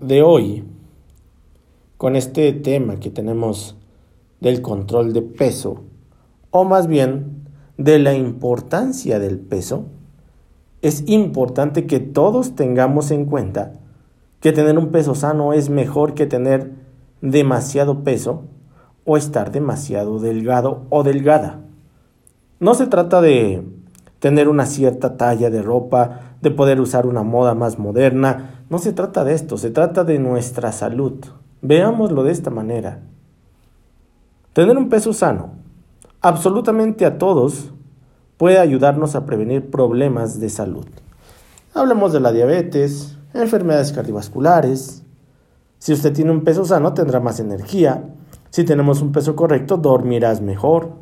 de hoy, con este tema que tenemos del control de peso, o más bien de la importancia del peso, es importante que todos tengamos en cuenta que tener un peso sano es mejor que tener demasiado peso o estar demasiado delgado o delgada. No se trata de tener una cierta talla de ropa, de poder usar una moda más moderna, no se trata de esto, se trata de nuestra salud. Veámoslo de esta manera. Tener un peso sano, absolutamente a todos, puede ayudarnos a prevenir problemas de salud. Hablemos de la diabetes, enfermedades cardiovasculares. Si usted tiene un peso sano, tendrá más energía. Si tenemos un peso correcto, dormirás mejor,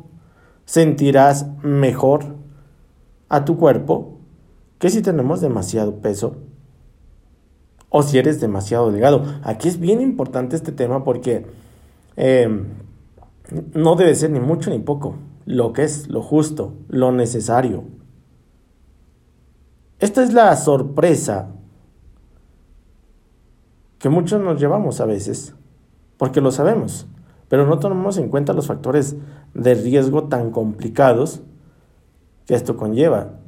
sentirás mejor a tu cuerpo que si tenemos demasiado peso o si eres demasiado delgado. Aquí es bien importante este tema porque em, no debe ser ni mucho ni poco, lo que es lo justo, lo necesario. Esta es la sorpresa que muchos nos llevamos a veces, porque lo sabemos, pero no tomamos en cuenta los factores de riesgo tan complicados que esto conlleva.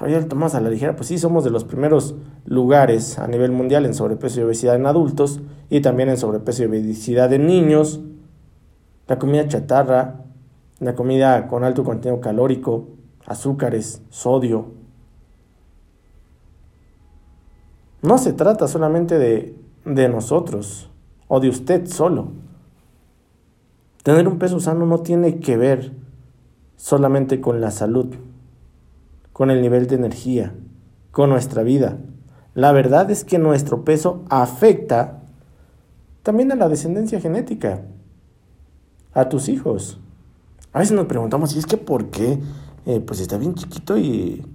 Lo tomamos a la ligera, pues sí, somos de los primeros lugares a nivel mundial en sobrepeso y obesidad en adultos y también en sobrepeso y obesidad en niños. La comida chatarra, la comida con alto contenido calórico, azúcares, sodio, No se trata solamente de, de nosotros o de usted solo. Tener un peso sano no tiene que ver solamente con la salud, con el nivel de energía, con nuestra vida. La verdad es que nuestro peso afecta también a la descendencia genética, a tus hijos. A veces nos preguntamos, ¿y es que por qué? Eh, pues está bien chiquito y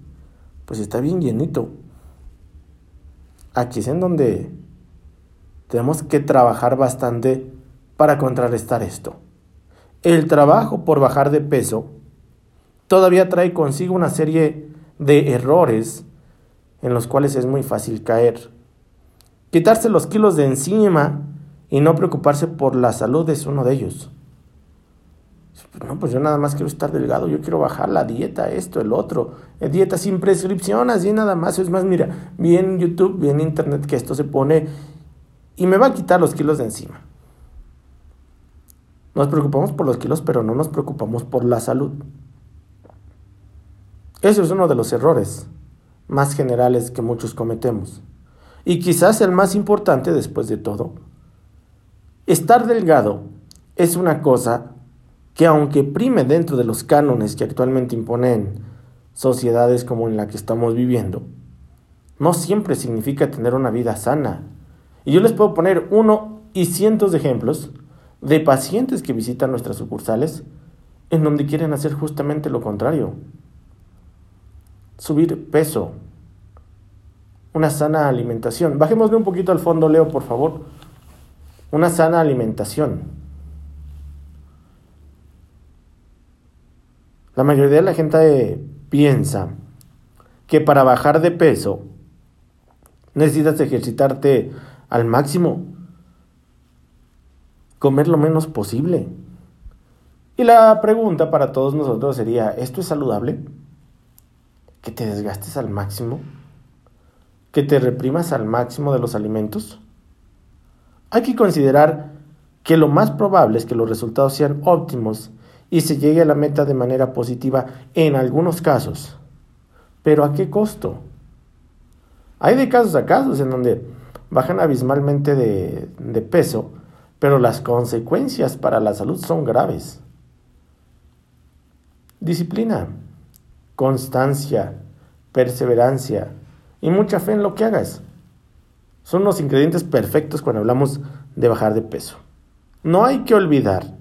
pues está bien llenito. Aquí es en donde tenemos que trabajar bastante para contrarrestar esto. El trabajo por bajar de peso todavía trae consigo una serie de errores en los cuales es muy fácil caer. Quitarse los kilos de encima y no preocuparse por la salud es uno de ellos. No, pues yo nada más quiero estar delgado, yo quiero bajar la dieta, esto, el otro. Eh, dieta sin prescripción, así nada más. Es más, mira, vi en YouTube, vi en Internet que esto se pone y me va a quitar los kilos de encima. Nos preocupamos por los kilos, pero no nos preocupamos por la salud. Eso es uno de los errores más generales que muchos cometemos. Y quizás el más importante después de todo. Estar delgado es una cosa que aunque prime dentro de los cánones que actualmente imponen sociedades como en la que estamos viviendo, no siempre significa tener una vida sana. Y yo les puedo poner uno y cientos de ejemplos de pacientes que visitan nuestras sucursales en donde quieren hacer justamente lo contrario. Subir peso, una sana alimentación. Bajémosle un poquito al fondo, Leo, por favor. Una sana alimentación. La mayoría de la gente piensa que para bajar de peso necesitas ejercitarte al máximo, comer lo menos posible. Y la pregunta para todos nosotros sería, ¿esto es saludable? ¿Que te desgastes al máximo? ¿Que te reprimas al máximo de los alimentos? Hay que considerar que lo más probable es que los resultados sean óptimos y se llegue a la meta de manera positiva en algunos casos. Pero ¿a qué costo? Hay de casos a casos en donde bajan abismalmente de, de peso, pero las consecuencias para la salud son graves. Disciplina, constancia, perseverancia y mucha fe en lo que hagas. Son los ingredientes perfectos cuando hablamos de bajar de peso. No hay que olvidar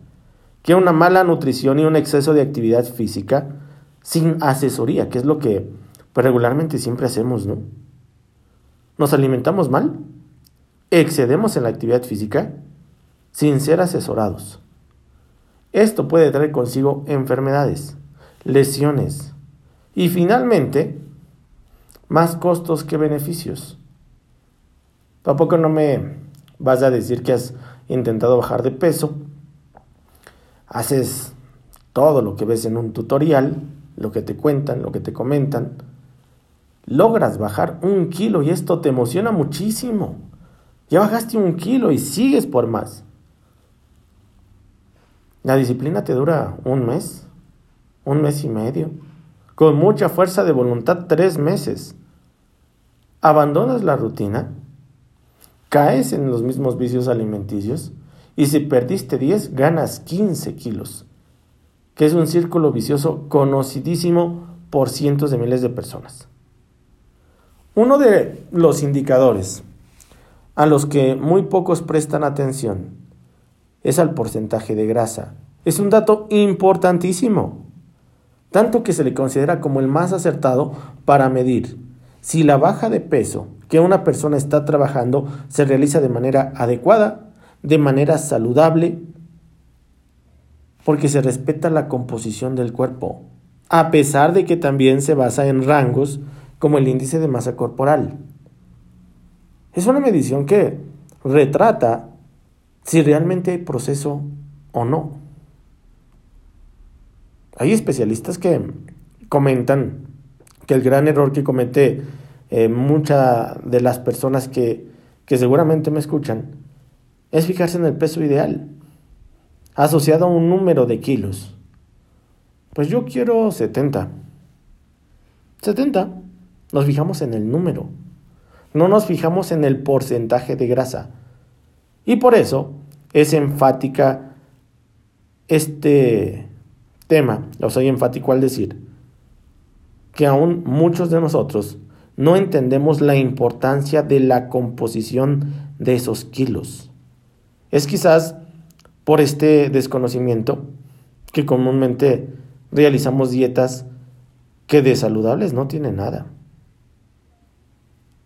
que una mala nutrición y un exceso de actividad física sin asesoría, que es lo que pues, regularmente siempre hacemos, ¿no? Nos alimentamos mal, excedemos en la actividad física sin ser asesorados. Esto puede traer consigo enfermedades, lesiones y finalmente más costos que beneficios. Tampoco no me vas a decir que has intentado bajar de peso. Haces todo lo que ves en un tutorial, lo que te cuentan, lo que te comentan. Logras bajar un kilo y esto te emociona muchísimo. Ya bajaste un kilo y sigues por más. La disciplina te dura un mes, un mes y medio, con mucha fuerza de voluntad tres meses. Abandonas la rutina, caes en los mismos vicios alimenticios y si perdiste 10 ganas 15 kilos, que es un círculo vicioso conocidísimo por cientos de miles de personas. Uno de los indicadores a los que muy pocos prestan atención es al porcentaje de grasa. Es un dato importantísimo, tanto que se le considera como el más acertado para medir si la baja de peso que una persona está trabajando se realiza de manera adecuada, de manera saludable, porque se respeta la composición del cuerpo, a pesar de que también se basa en rangos como el índice de masa corporal. Es una medición que retrata si realmente hay proceso o no. Hay especialistas que comentan que el gran error que comete eh, muchas de las personas que, que seguramente me escuchan es fijarse en el peso ideal, asociado a un número de kilos. Pues yo quiero 70. 70. Nos fijamos en el número. No nos fijamos en el porcentaje de grasa. Y por eso es enfática este tema, lo soy enfático al decir, que aún muchos de nosotros no entendemos la importancia de la composición de esos kilos. Es quizás por este desconocimiento que comúnmente realizamos dietas que de saludables no tienen nada.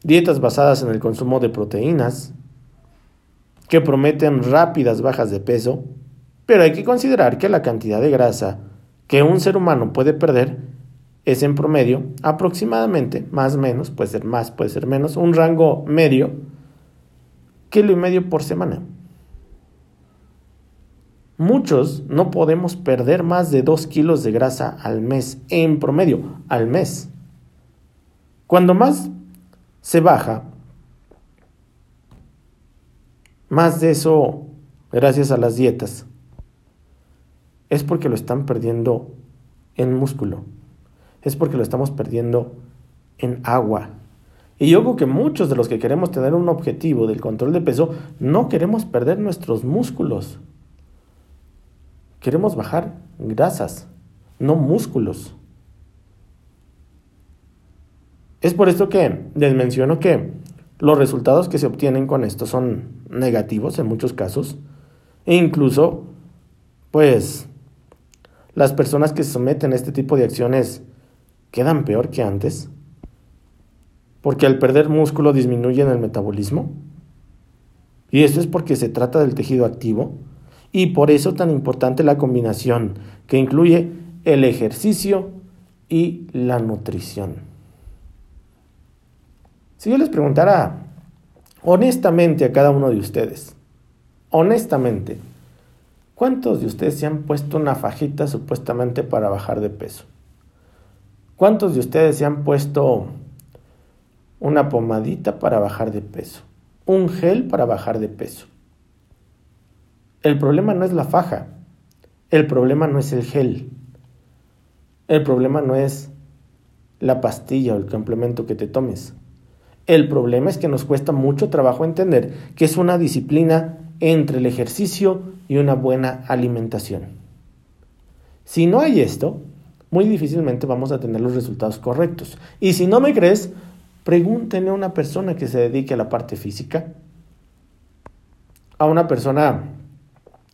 Dietas basadas en el consumo de proteínas, que prometen rápidas bajas de peso, pero hay que considerar que la cantidad de grasa que un ser humano puede perder es en promedio aproximadamente, más o menos, puede ser más, puede ser menos, un rango medio, kilo y medio por semana. Muchos no podemos perder más de 2 kilos de grasa al mes, en promedio, al mes. Cuando más se baja, más de eso, gracias a las dietas, es porque lo están perdiendo en músculo, es porque lo estamos perdiendo en agua. Y yo creo que muchos de los que queremos tener un objetivo del control de peso, no queremos perder nuestros músculos. Queremos bajar grasas, no músculos. Es por esto que les menciono que los resultados que se obtienen con esto son negativos en muchos casos. E incluso, pues, las personas que se someten a este tipo de acciones quedan peor que antes. Porque al perder músculo disminuyen el metabolismo. Y esto es porque se trata del tejido activo. Y por eso tan importante la combinación que incluye el ejercicio y la nutrición. Si yo les preguntara honestamente a cada uno de ustedes, honestamente, ¿cuántos de ustedes se han puesto una fajita supuestamente para bajar de peso? ¿Cuántos de ustedes se han puesto una pomadita para bajar de peso? Un gel para bajar de peso. El problema no es la faja, el problema no es el gel, el problema no es la pastilla o el complemento que te tomes. El problema es que nos cuesta mucho trabajo entender que es una disciplina entre el ejercicio y una buena alimentación. Si no hay esto, muy difícilmente vamos a tener los resultados correctos. Y si no me crees, pregúntenle a una persona que se dedique a la parte física, a una persona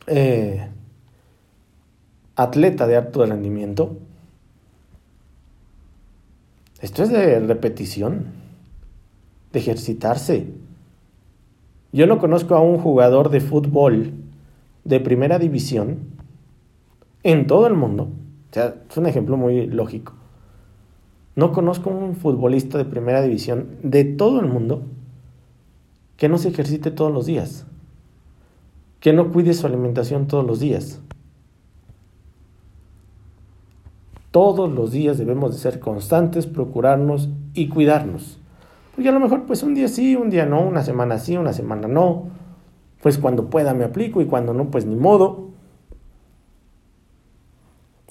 eh, atleta de alto rendimiento. Esto es de repetición de ejercitarse. Yo no conozco a un jugador de fútbol de primera división en todo el mundo. O sea, es un ejemplo muy lógico. No conozco a un futbolista de primera división de todo el mundo que no se ejercite todos los días, que no cuide su alimentación todos los días. Todos los días debemos de ser constantes, procurarnos y cuidarnos. Porque a lo mejor pues un día sí, un día no, una semana sí, una semana no. Pues cuando pueda me aplico y cuando no pues ni modo.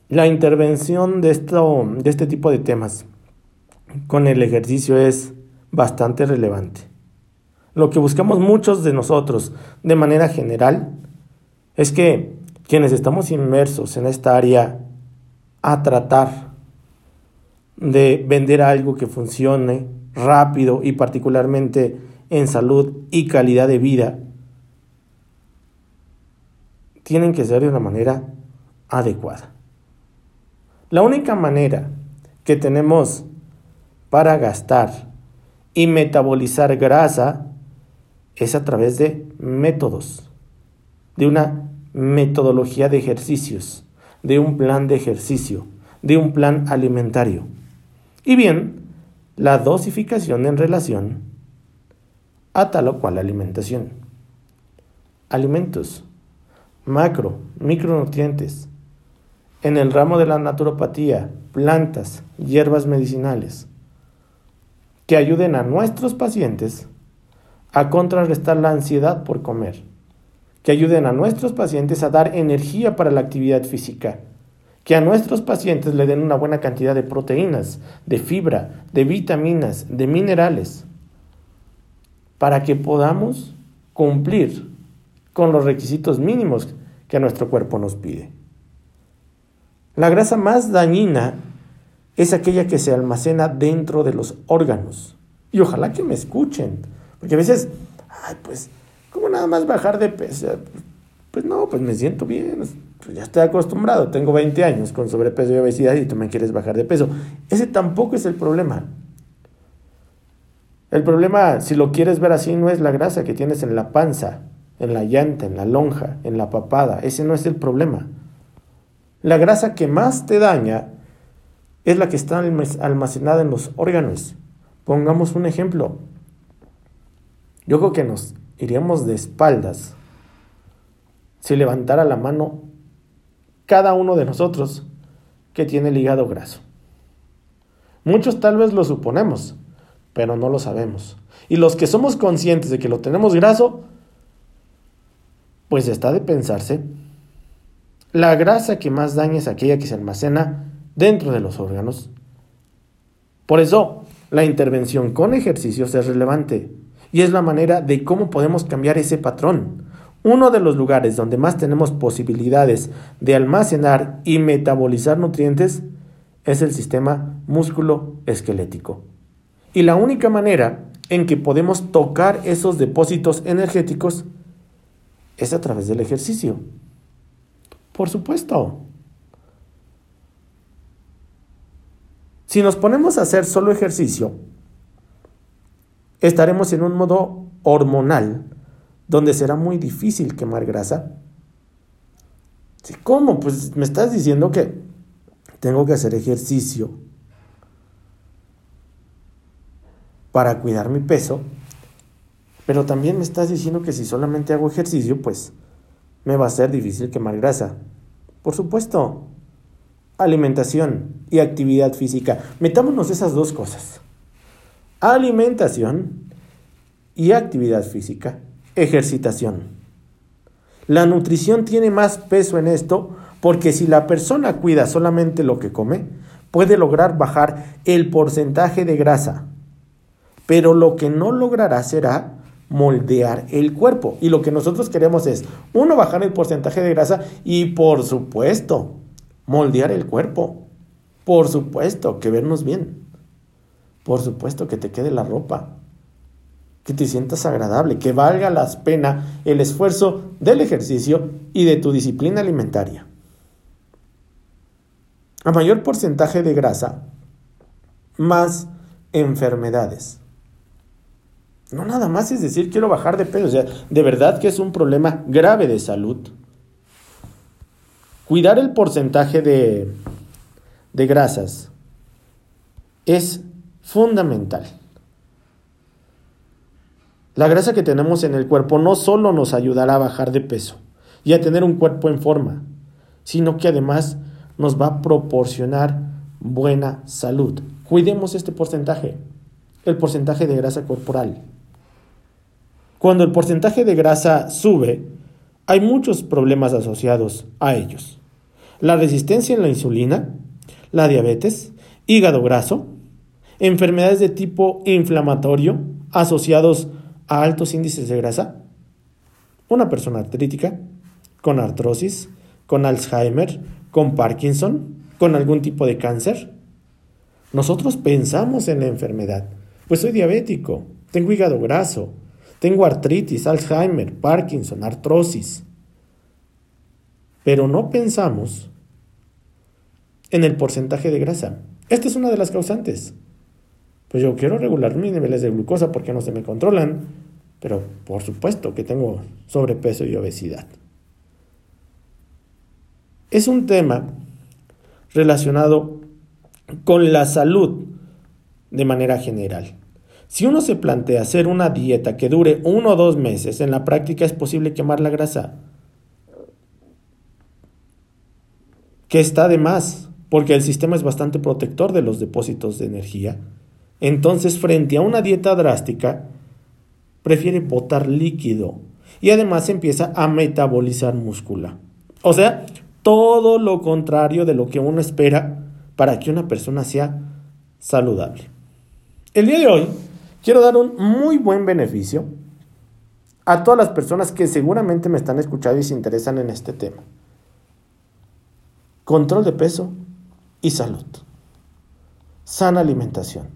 La intervención de, esto, de este tipo de temas con el ejercicio es bastante relevante. Lo que buscamos muchos de nosotros de manera general es que quienes estamos inmersos en esta área a tratar de vender algo que funcione rápido y particularmente en salud y calidad de vida, tienen que ser de una manera adecuada. La única manera que tenemos para gastar y metabolizar grasa es a través de métodos, de una metodología de ejercicios de un plan de ejercicio, de un plan alimentario. Y bien, la dosificación en relación a tal o cual alimentación. Alimentos, macro, micronutrientes. En el ramo de la naturopatía, plantas, hierbas medicinales, que ayuden a nuestros pacientes a contrarrestar la ansiedad por comer que ayuden a nuestros pacientes a dar energía para la actividad física, que a nuestros pacientes le den una buena cantidad de proteínas, de fibra, de vitaminas, de minerales, para que podamos cumplir con los requisitos mínimos que nuestro cuerpo nos pide. La grasa más dañina es aquella que se almacena dentro de los órganos. Y ojalá que me escuchen, porque a veces, ay, pues ¿Cómo nada más bajar de peso? Pues no, pues me siento bien. Pues ya estoy acostumbrado. Tengo 20 años con sobrepeso y obesidad y tú me quieres bajar de peso. Ese tampoco es el problema. El problema, si lo quieres ver así, no es la grasa que tienes en la panza, en la llanta, en la lonja, en la papada. Ese no es el problema. La grasa que más te daña es la que está almacenada en los órganos. Pongamos un ejemplo. Yo creo que nos iríamos de espaldas si levantara la mano cada uno de nosotros que tiene el hígado graso. Muchos tal vez lo suponemos, pero no lo sabemos. Y los que somos conscientes de que lo tenemos graso, pues está de pensarse. La grasa que más daña es aquella que se almacena dentro de los órganos. Por eso, la intervención con ejercicios es relevante y es la manera de cómo podemos cambiar ese patrón. Uno de los lugares donde más tenemos posibilidades de almacenar y metabolizar nutrientes es el sistema músculo esquelético. Y la única manera en que podemos tocar esos depósitos energéticos es a través del ejercicio. Por supuesto. Si nos ponemos a hacer solo ejercicio, estaremos en un modo hormonal donde será muy difícil quemar grasa. ¿Cómo? Pues me estás diciendo que tengo que hacer ejercicio para cuidar mi peso, pero también me estás diciendo que si solamente hago ejercicio, pues me va a ser difícil quemar grasa. Por supuesto, alimentación y actividad física. Metámonos esas dos cosas alimentación y actividad física, ejercitación. La nutrición tiene más peso en esto porque si la persona cuida solamente lo que come, puede lograr bajar el porcentaje de grasa, pero lo que no logrará será moldear el cuerpo. Y lo que nosotros queremos es, uno, bajar el porcentaje de grasa y por supuesto, moldear el cuerpo. Por supuesto, que vernos bien. Por supuesto que te quede la ropa, que te sientas agradable, que valga la pena el esfuerzo del ejercicio y de tu disciplina alimentaria. A mayor porcentaje de grasa, más enfermedades. No nada más es decir quiero bajar de peso, o sea, de verdad que es un problema grave de salud. Cuidar el porcentaje de, de grasas es fundamental. La grasa que tenemos en el cuerpo no solo nos ayudará a bajar de peso y a tener un cuerpo en forma, sino que además nos va a proporcionar buena salud. Cuidemos este porcentaje, el porcentaje de grasa corporal. Cuando el porcentaje de grasa sube, hay muchos problemas asociados a ellos. La resistencia en la insulina, la diabetes, hígado graso, enfermedades de tipo inflamatorio asociados a altos índices de grasa, una persona artrítica, con artrosis, con Alzheimer, con Parkinson, con algún tipo de cáncer. Nosotros pensamos en la enfermedad, pues soy diabético, tengo hígado graso, tengo artritis, Alzheimer, Parkinson, artrosis. Pero no pensamos en el porcentaje de grasa. Esta es una de las causantes. Pues yo quiero regular mis niveles de glucosa porque no se me controlan, pero por supuesto que tengo sobrepeso y obesidad. Es un tema relacionado con la salud de manera general. Si uno se plantea hacer una dieta que dure uno o dos meses, en la práctica es posible quemar la grasa. Que está de más, porque el sistema es bastante protector de los depósitos de energía. Entonces, frente a una dieta drástica, prefiere botar líquido y además empieza a metabolizar múscula. O sea, todo lo contrario de lo que uno espera para que una persona sea saludable. El día de hoy quiero dar un muy buen beneficio a todas las personas que seguramente me están escuchando y se interesan en este tema. Control de peso y salud. Sana alimentación.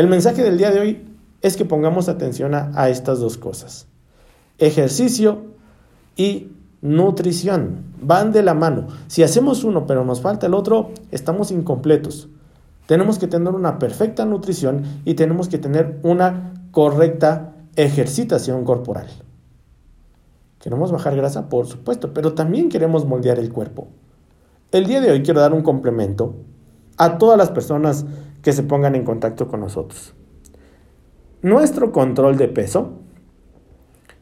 El mensaje del día de hoy es que pongamos atención a, estas dos cosas. Ejercicio y nutrición. Van de la mano. Si hacemos uno pero nos falta el otro, estamos incompletos. Tenemos que tener una perfecta nutrición y tenemos que tener una correcta ejercitación corporal. ¿Queremos bajar grasa? Por supuesto, pero también queremos moldear el cuerpo. El día de hoy quiero dar un complemento a todas las personas que se pongan en contacto con nosotros. Nuestro control de peso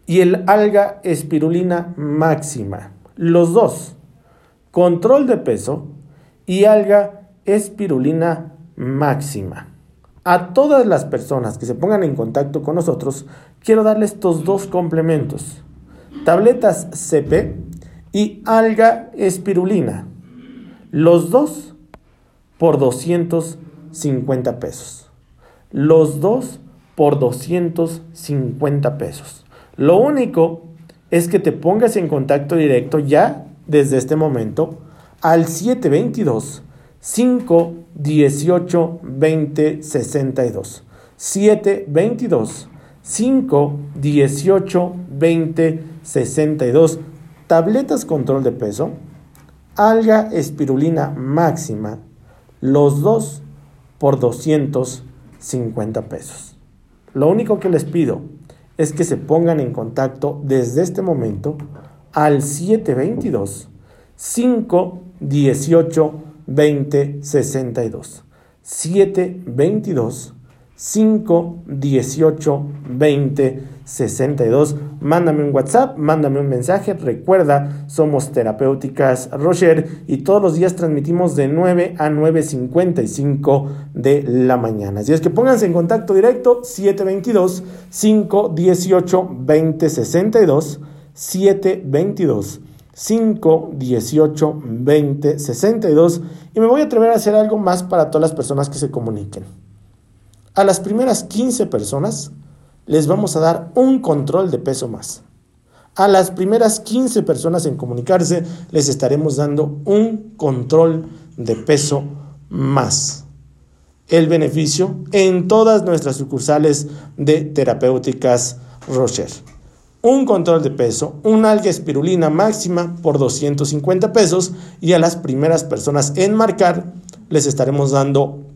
y el alga espirulina máxima. Los dos. Control de peso y alga espirulina máxima. A todas las personas que se pongan en contacto con nosotros, quiero darle estos dos complementos. Tabletas CP y alga espirulina. Los dos por 250 pesos. Los dos por 250 pesos. Lo único es que te pongas en contacto directo ya desde este momento al 722 518 2062. 722 518 2062. Tabletas control de peso alga espirulina máxima, los dos por 250 pesos. Lo único que les pido es que se pongan en contacto desde este momento al 722 518 2062. 722 518 2062. Mándame un WhatsApp, mándame un mensaje. Recuerda, somos terapéuticas Roger y todos los días transmitimos de 9 a 9.55 de la mañana. Así es que pónganse en contacto directo 722 518 2062 722 518 2062 y me voy a atrever a hacer algo más para todas las personas que se comuniquen. A las primeras 15 personas les vamos a dar un control de peso más. A las primeras 15 personas en comunicarse les estaremos dando un control de peso más. El beneficio en todas nuestras sucursales de terapéuticas Rocher. Un control de peso, un alga espirulina máxima por 250 pesos y a las primeras personas en marcar les estaremos dando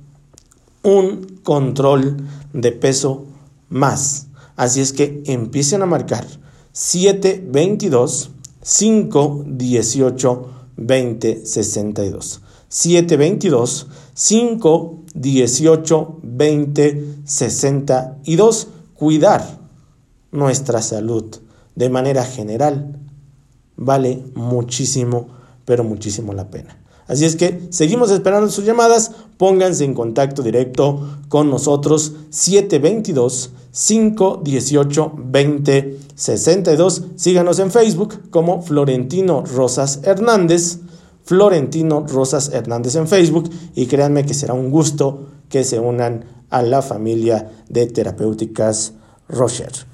un control de peso más. Así es que empiecen a marcar 722 518 2062. 722 518 2062. Cuidar nuestra salud de manera general vale muchísimo, pero muchísimo la pena. Así es que seguimos esperando sus llamadas, pónganse en contacto directo con nosotros 722 518 2062. Síganos en Facebook como Florentino Rosas Hernández. Florentino Rosas Hernández en Facebook y créanme que será un gusto que se unan a la familia de terapéuticas Rocher.